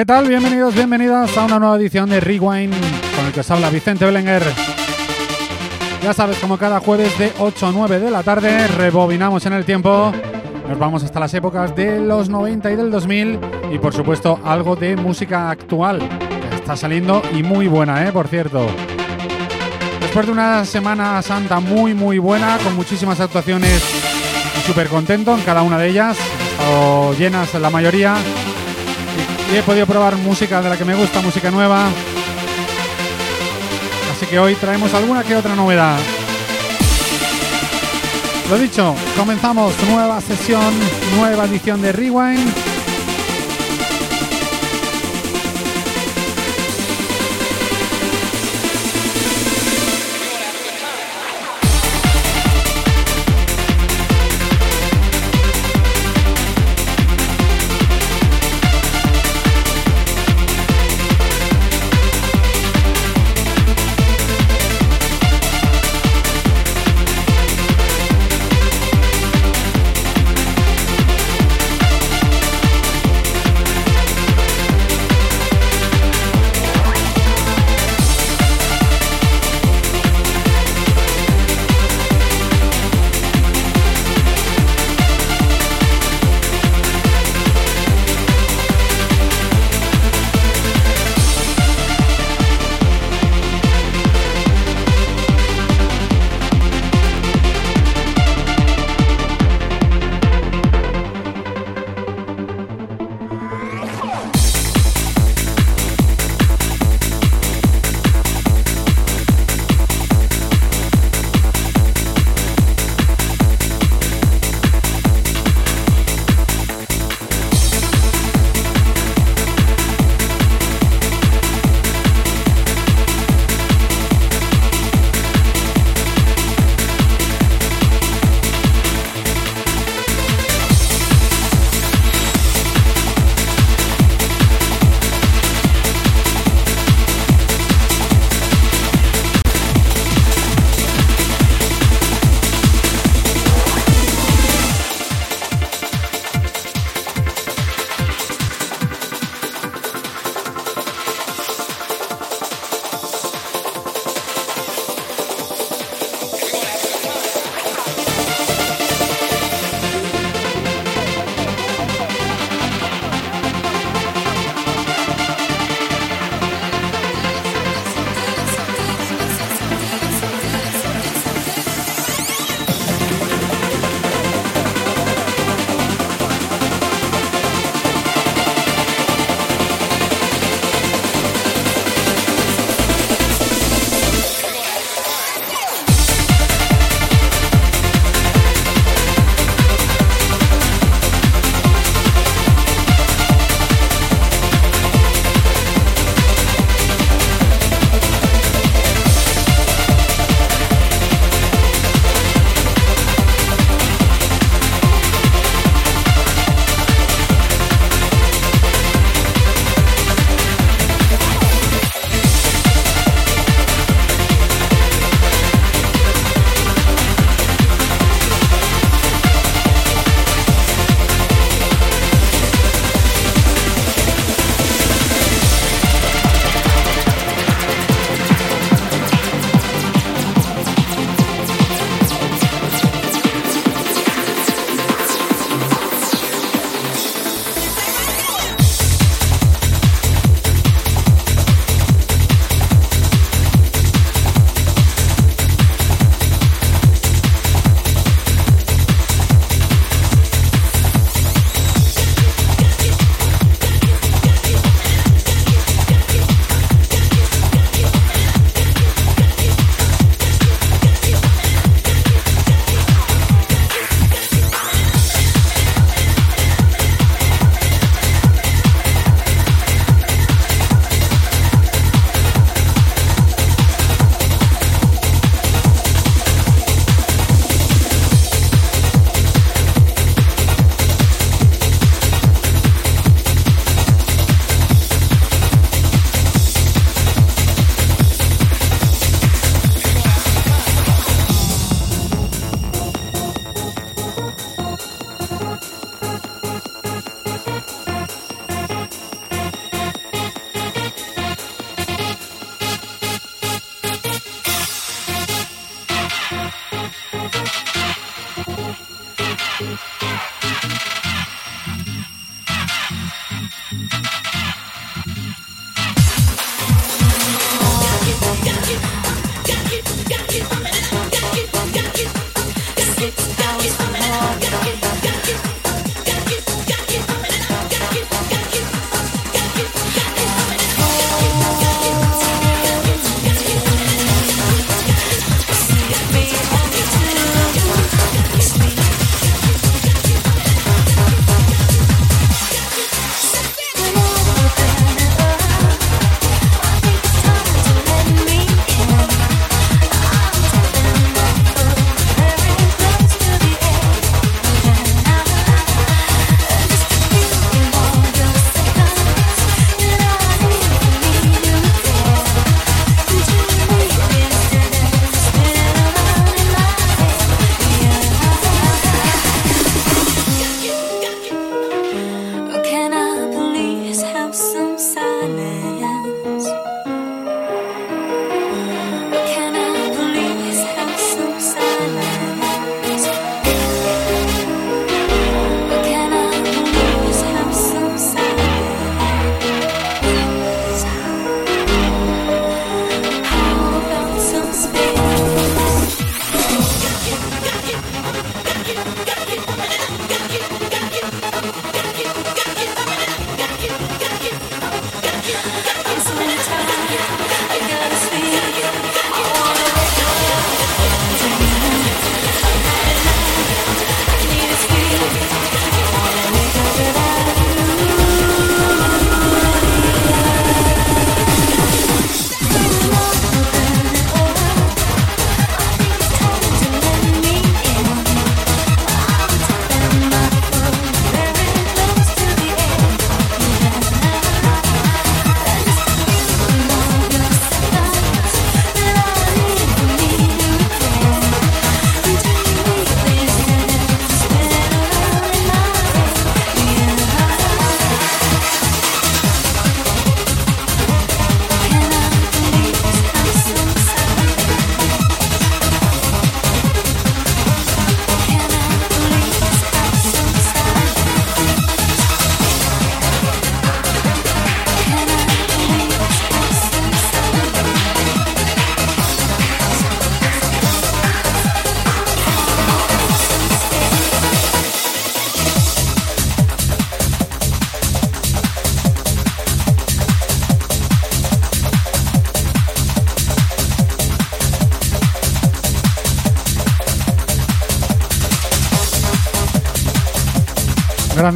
¿Qué tal? Bienvenidos, bienvenidas a una nueva edición de Rewind con el que os habla Vicente Belenguer. Ya sabes, como cada jueves de 8 a 9 de la tarde, rebobinamos en el tiempo. Nos vamos hasta las épocas de los 90 y del 2000 y por supuesto algo de música actual. que Está saliendo y muy buena, ¿eh? Por cierto. Después de una Semana Santa muy muy buena, con muchísimas actuaciones súper contento en cada una de ellas, o llenas la mayoría, y he podido probar música de la que me gusta, música nueva. Así que hoy traemos alguna que otra novedad. Lo dicho, comenzamos nueva sesión, nueva edición de Rewind.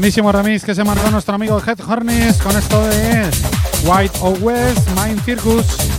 Grandísimo remix que se marcó nuestro amigo Head Hornis con esto de White O West, Mind Circus.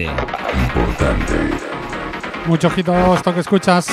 Importante. Mucho ojito esto que escuchas.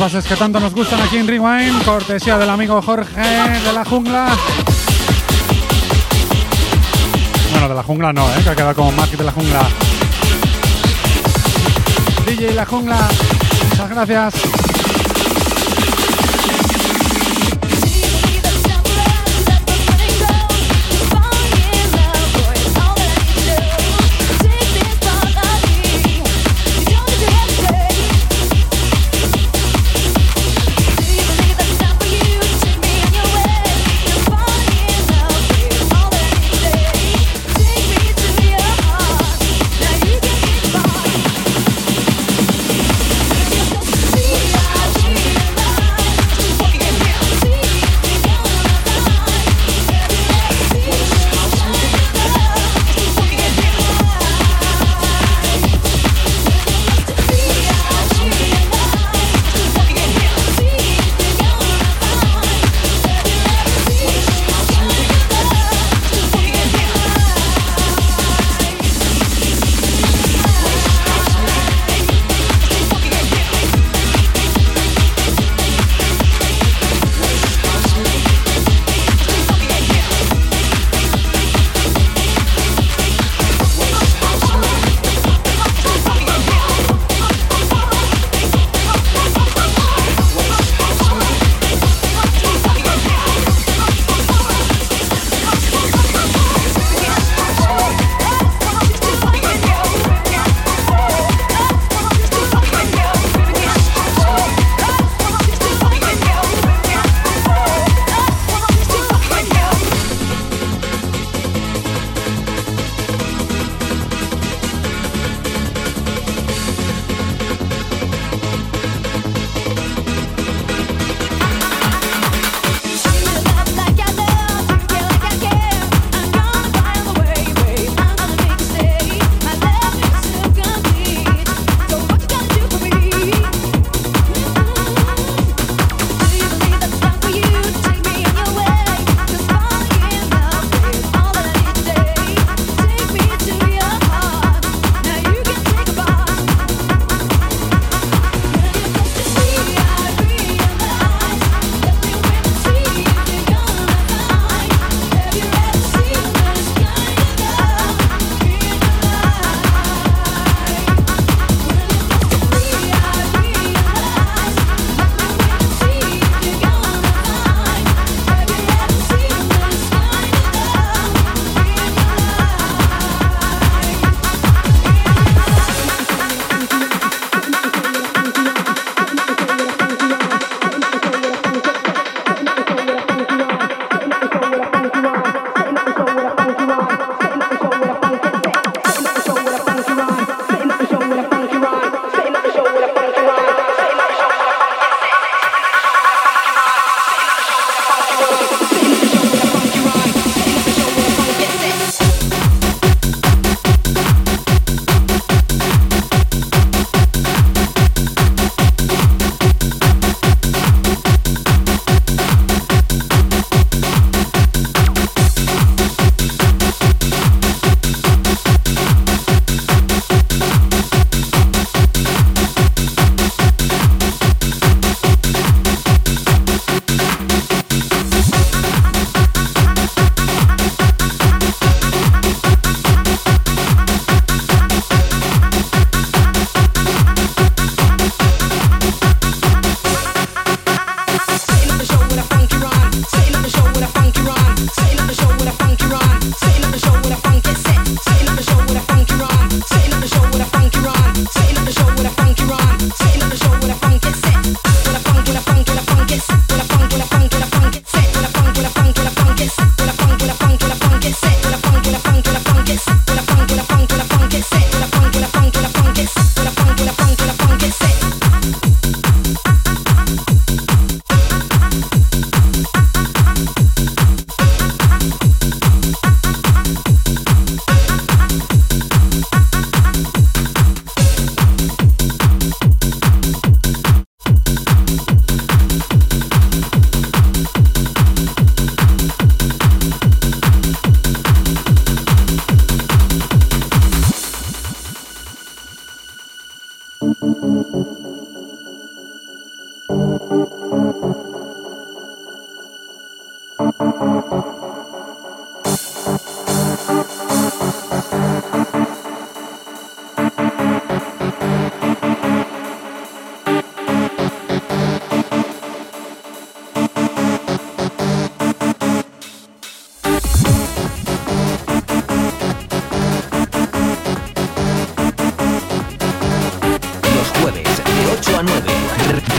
Bases que tanto nos gustan aquí en Rewind, cortesía del amigo Jorge de la jungla. Bueno, de la jungla no, ¿eh? que ha quedado como Mark de la jungla. DJ La Jungla, muchas gracias.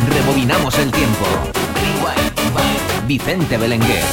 rebobinamos el tiempo. Vicente Belenguer.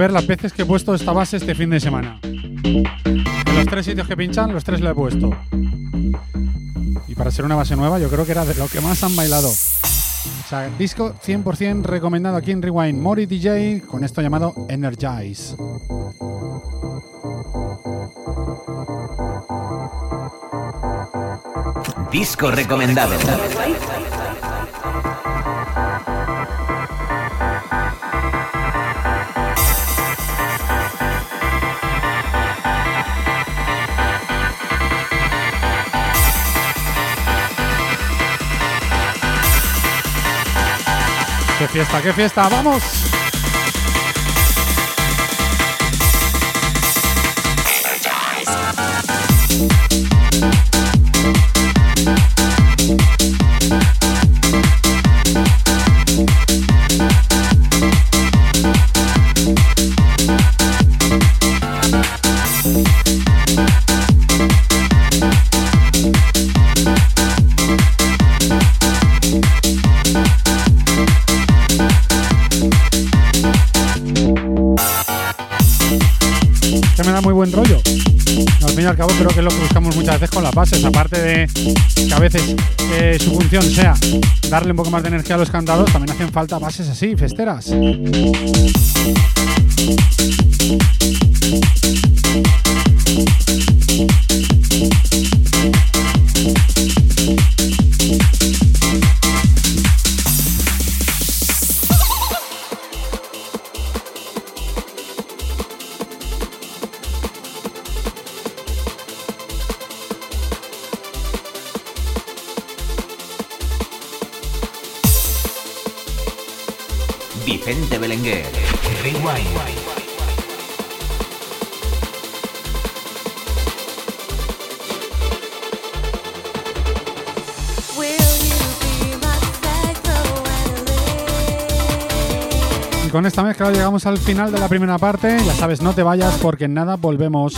Ver las veces que he puesto esta base este fin de semana. En los tres sitios que pinchan, los tres lo he puesto. Y para ser una base nueva, yo creo que era de lo que más han bailado. O sea, disco 100% recomendado aquí en Rewind. Mori DJ con esto llamado Energize. Disco recomendado. Fiesta, qué fiesta! ¡Vamos! Las bases, aparte de que a veces eh, su función sea darle un poco más de energía a los cantados, también hacen falta bases así, festeras. Llegamos al final de la primera parte. Ya sabes, no te vayas porque en nada volvemos.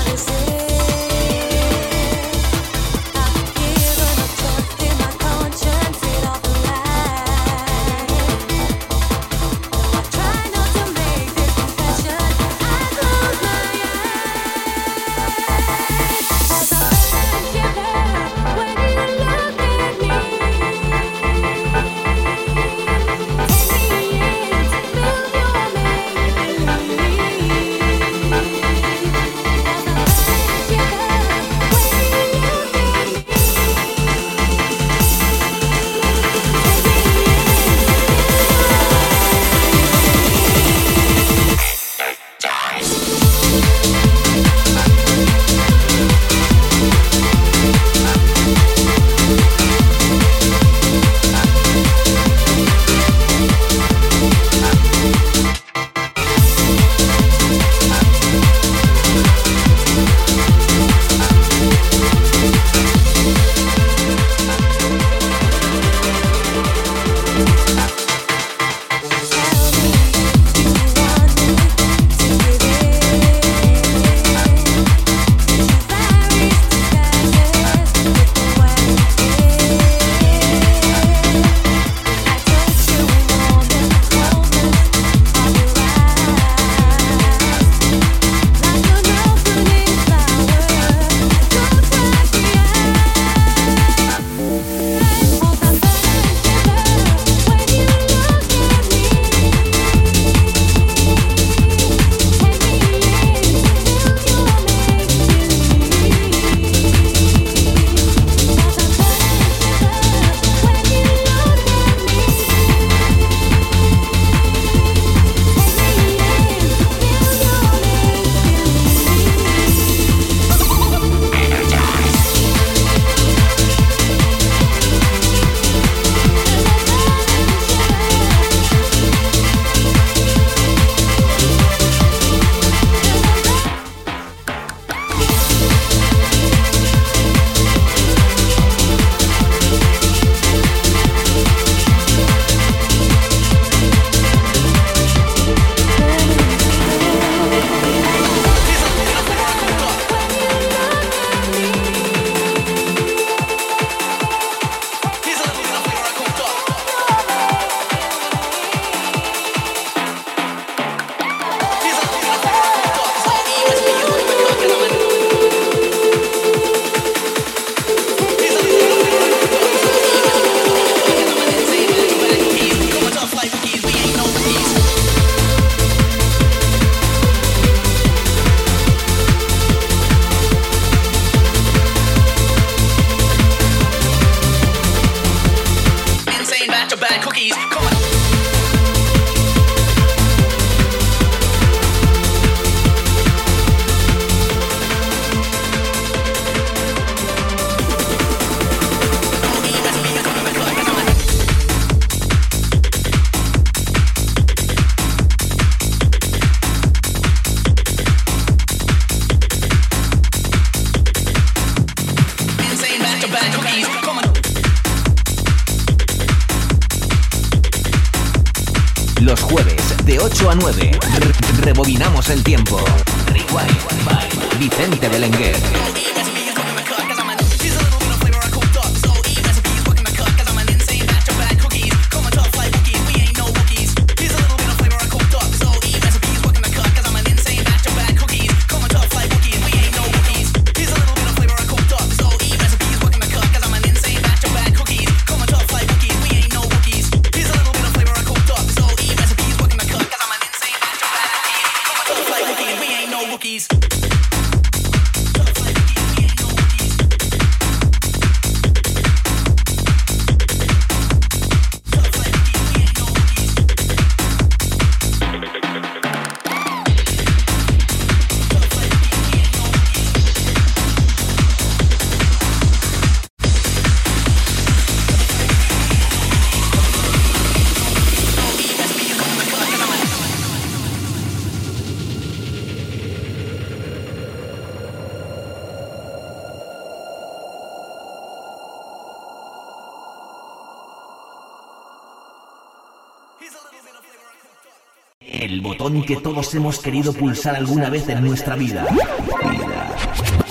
Que todos hemos querido pulsar alguna vez en nuestra vida.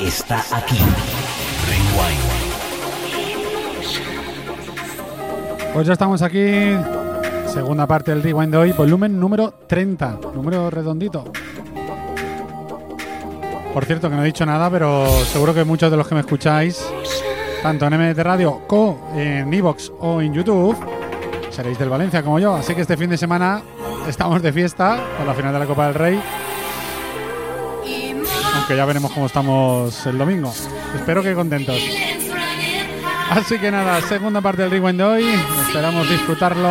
Está aquí. Pues ya estamos aquí. Segunda parte del Rewind de hoy, volumen número 30. Número redondito. Por cierto, que no he dicho nada, pero seguro que muchos de los que me escucháis, tanto en MT Radio como en Evox o en YouTube, seréis del Valencia como yo. Así que este fin de semana estamos de fiesta por la final de la Copa del Rey. Aunque ya veremos cómo estamos el domingo. Espero que contentos. Así que nada, segunda parte del Rewind de hoy. Esperamos disfrutarlo.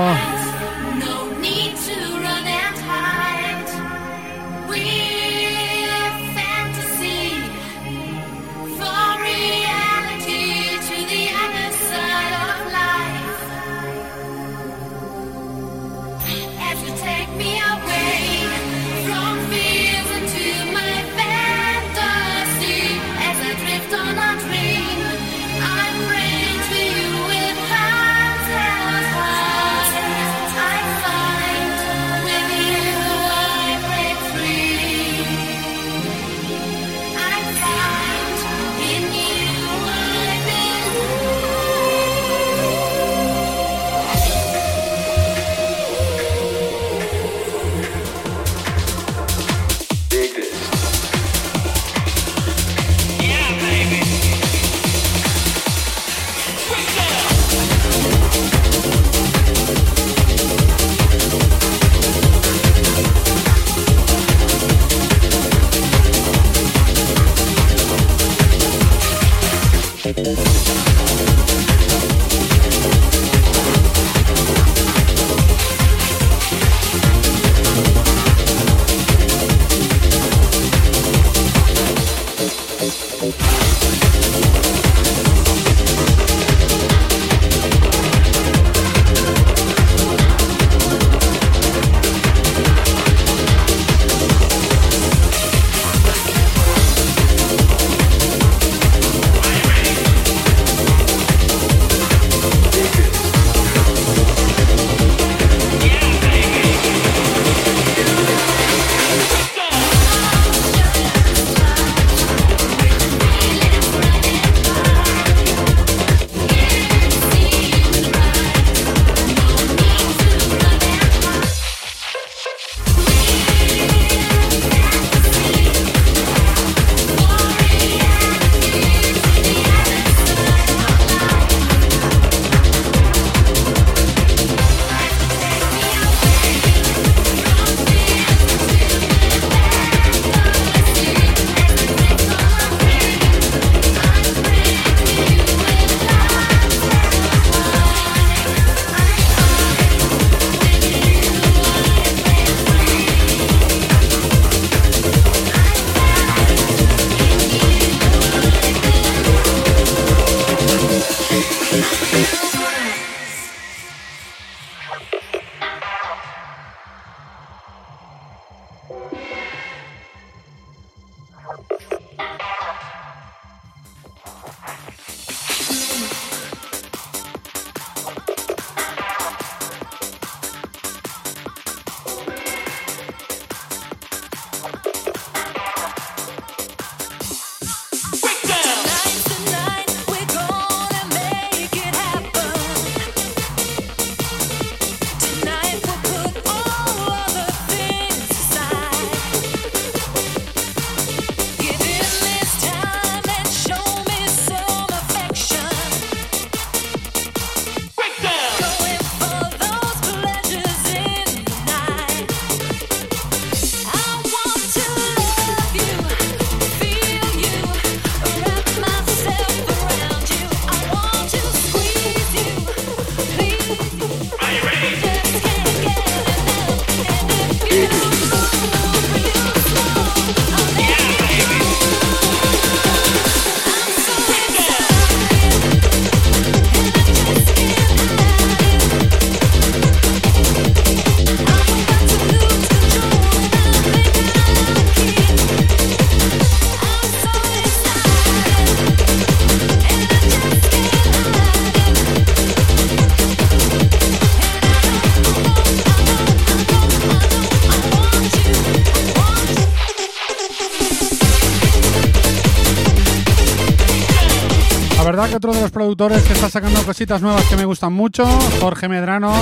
Productores que está sacando cositas nuevas que me gustan mucho, Jorge Medrano.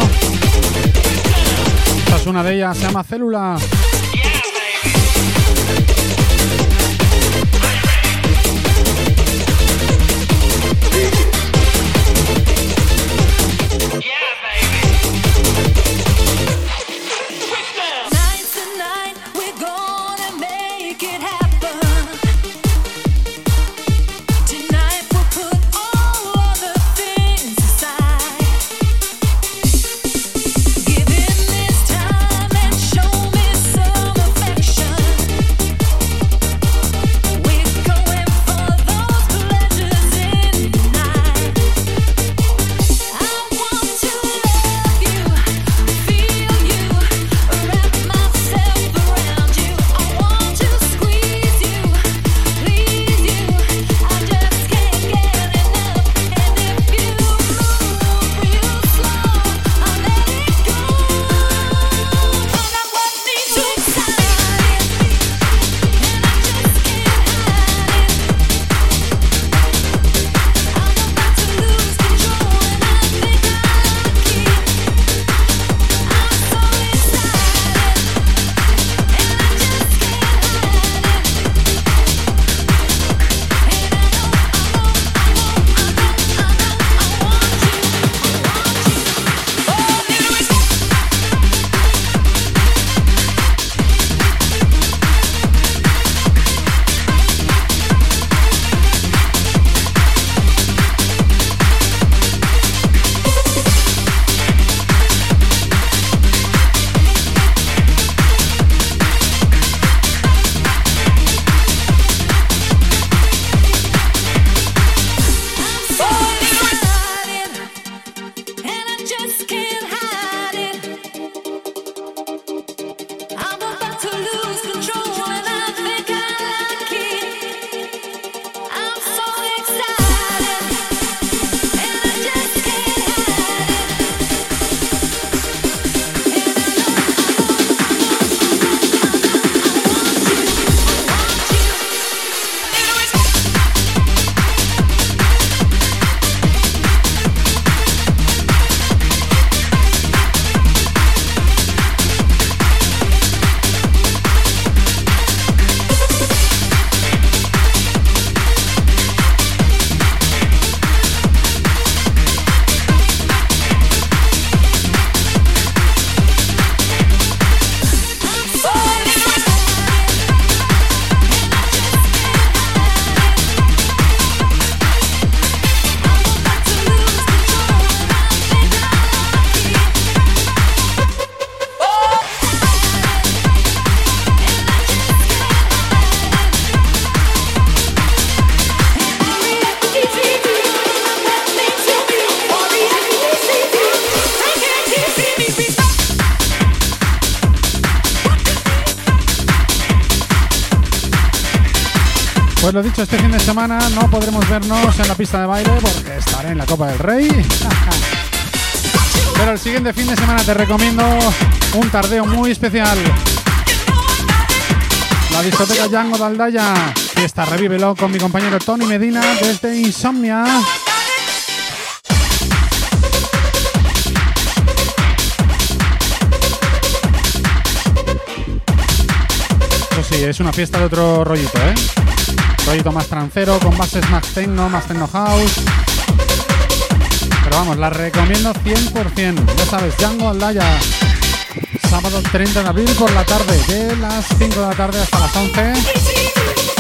Esta es una de ellas, se llama Célula. Lo dicho, este fin de semana no podremos vernos en la pista de baile porque estaré en la Copa del Rey. Pero el siguiente fin de semana te recomiendo un tardeo muy especial. La discoteca Django Daldaya. Fiesta Revívelo con mi compañero Tony Medina desde Insomnia. Sí, es una fiesta de otro rollito, ¿eh? Rollito más trancero, con bases más techno, más techno house. Pero vamos, la recomiendo 100%. Ya sabes, Django Aldaya. Sábado 30 de abril por la tarde, de las 5 de la tarde hasta las 11.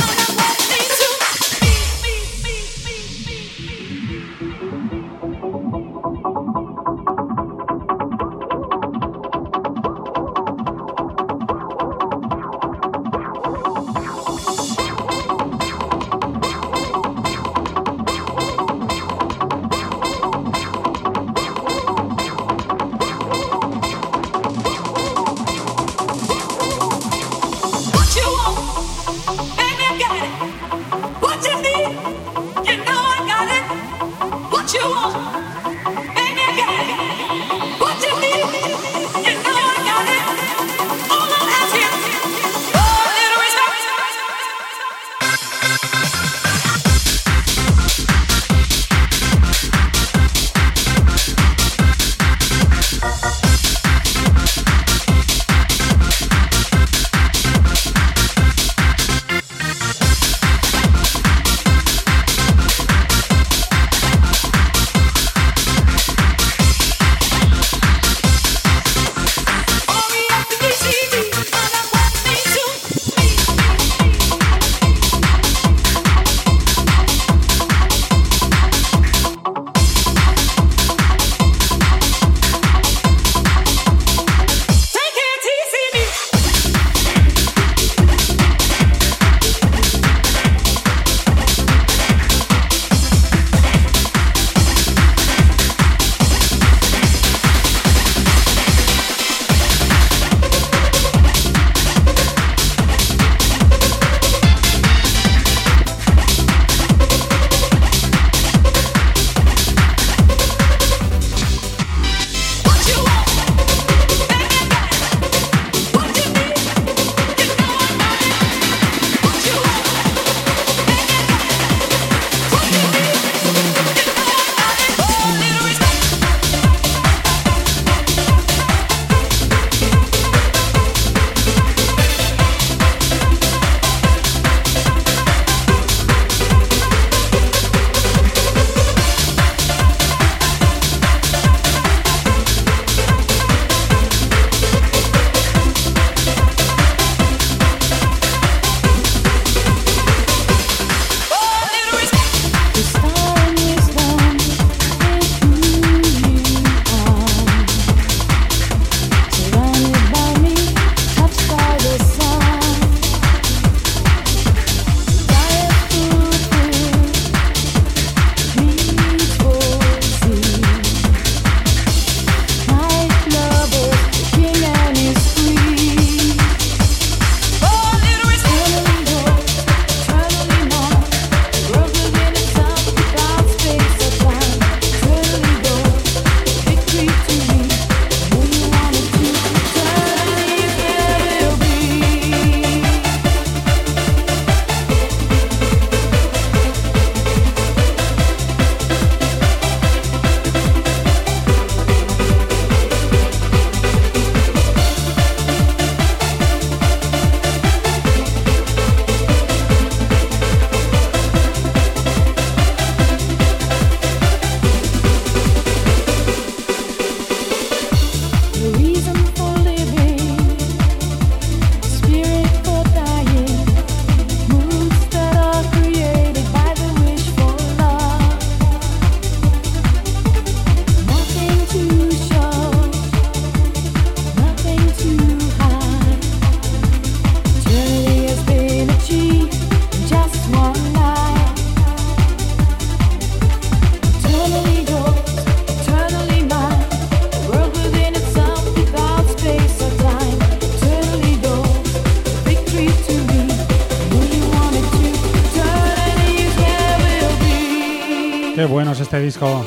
Este disco.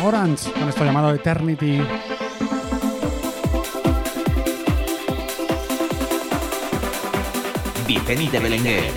Orange, con esto llamado Eternity. Vicente Belenguer.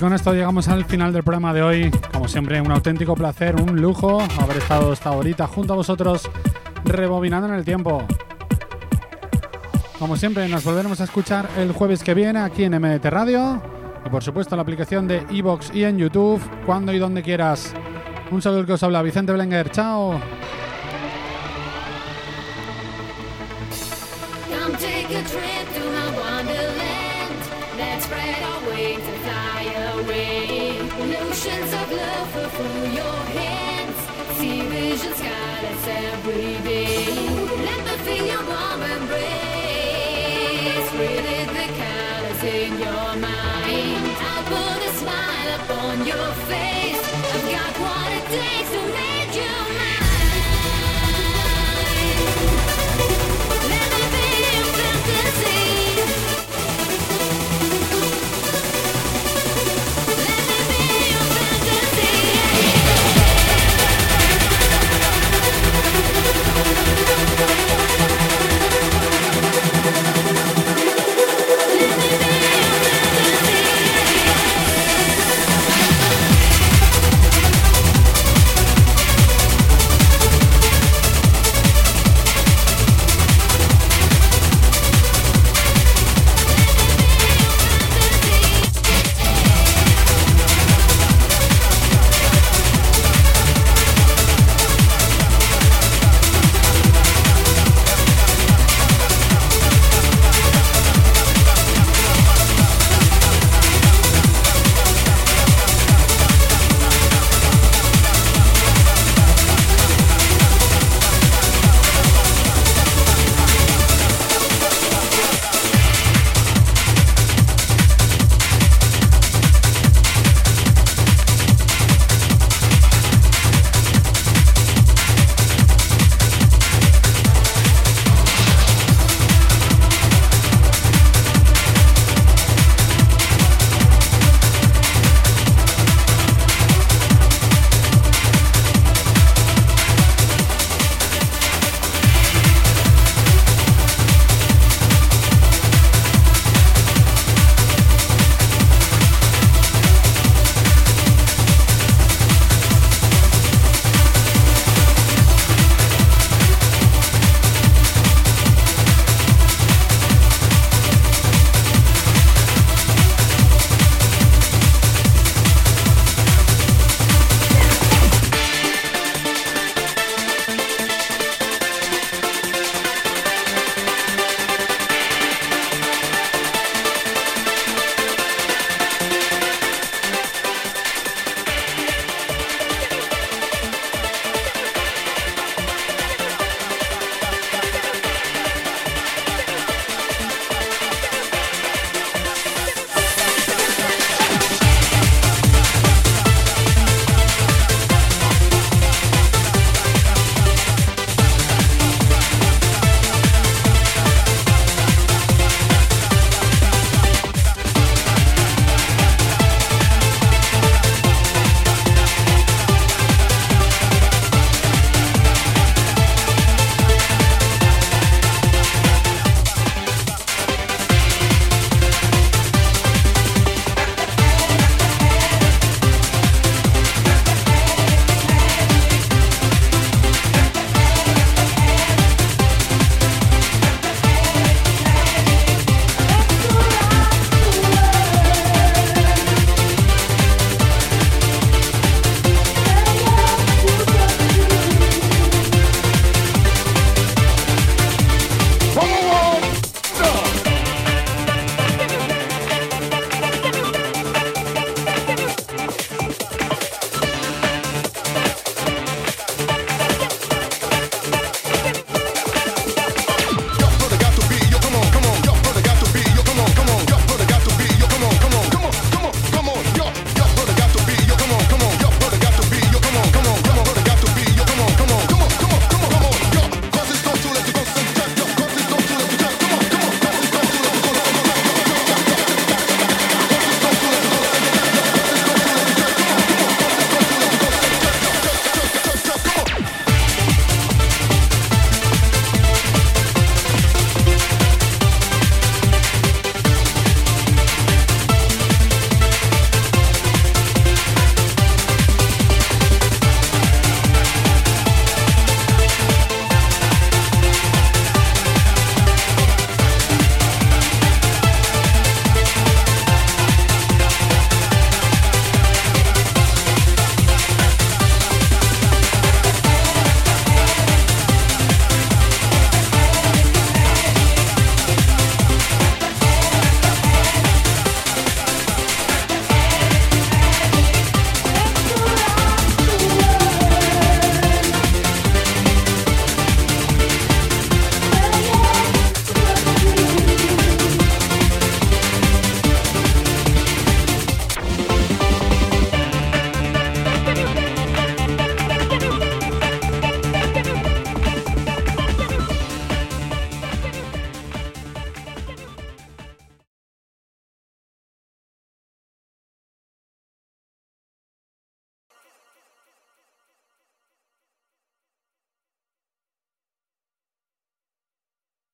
Con esto llegamos al final del programa de hoy. Como siempre, un auténtico placer, un lujo haber estado esta horita junto a vosotros, rebobinando en el tiempo. Como siempre, nos volveremos a escuchar el jueves que viene aquí en MDT Radio. Y por supuesto, en la aplicación de Evox y en YouTube, cuando y donde quieras. Un saludo que os habla Vicente Blenger. Chao. I've got what it takes to make you mine.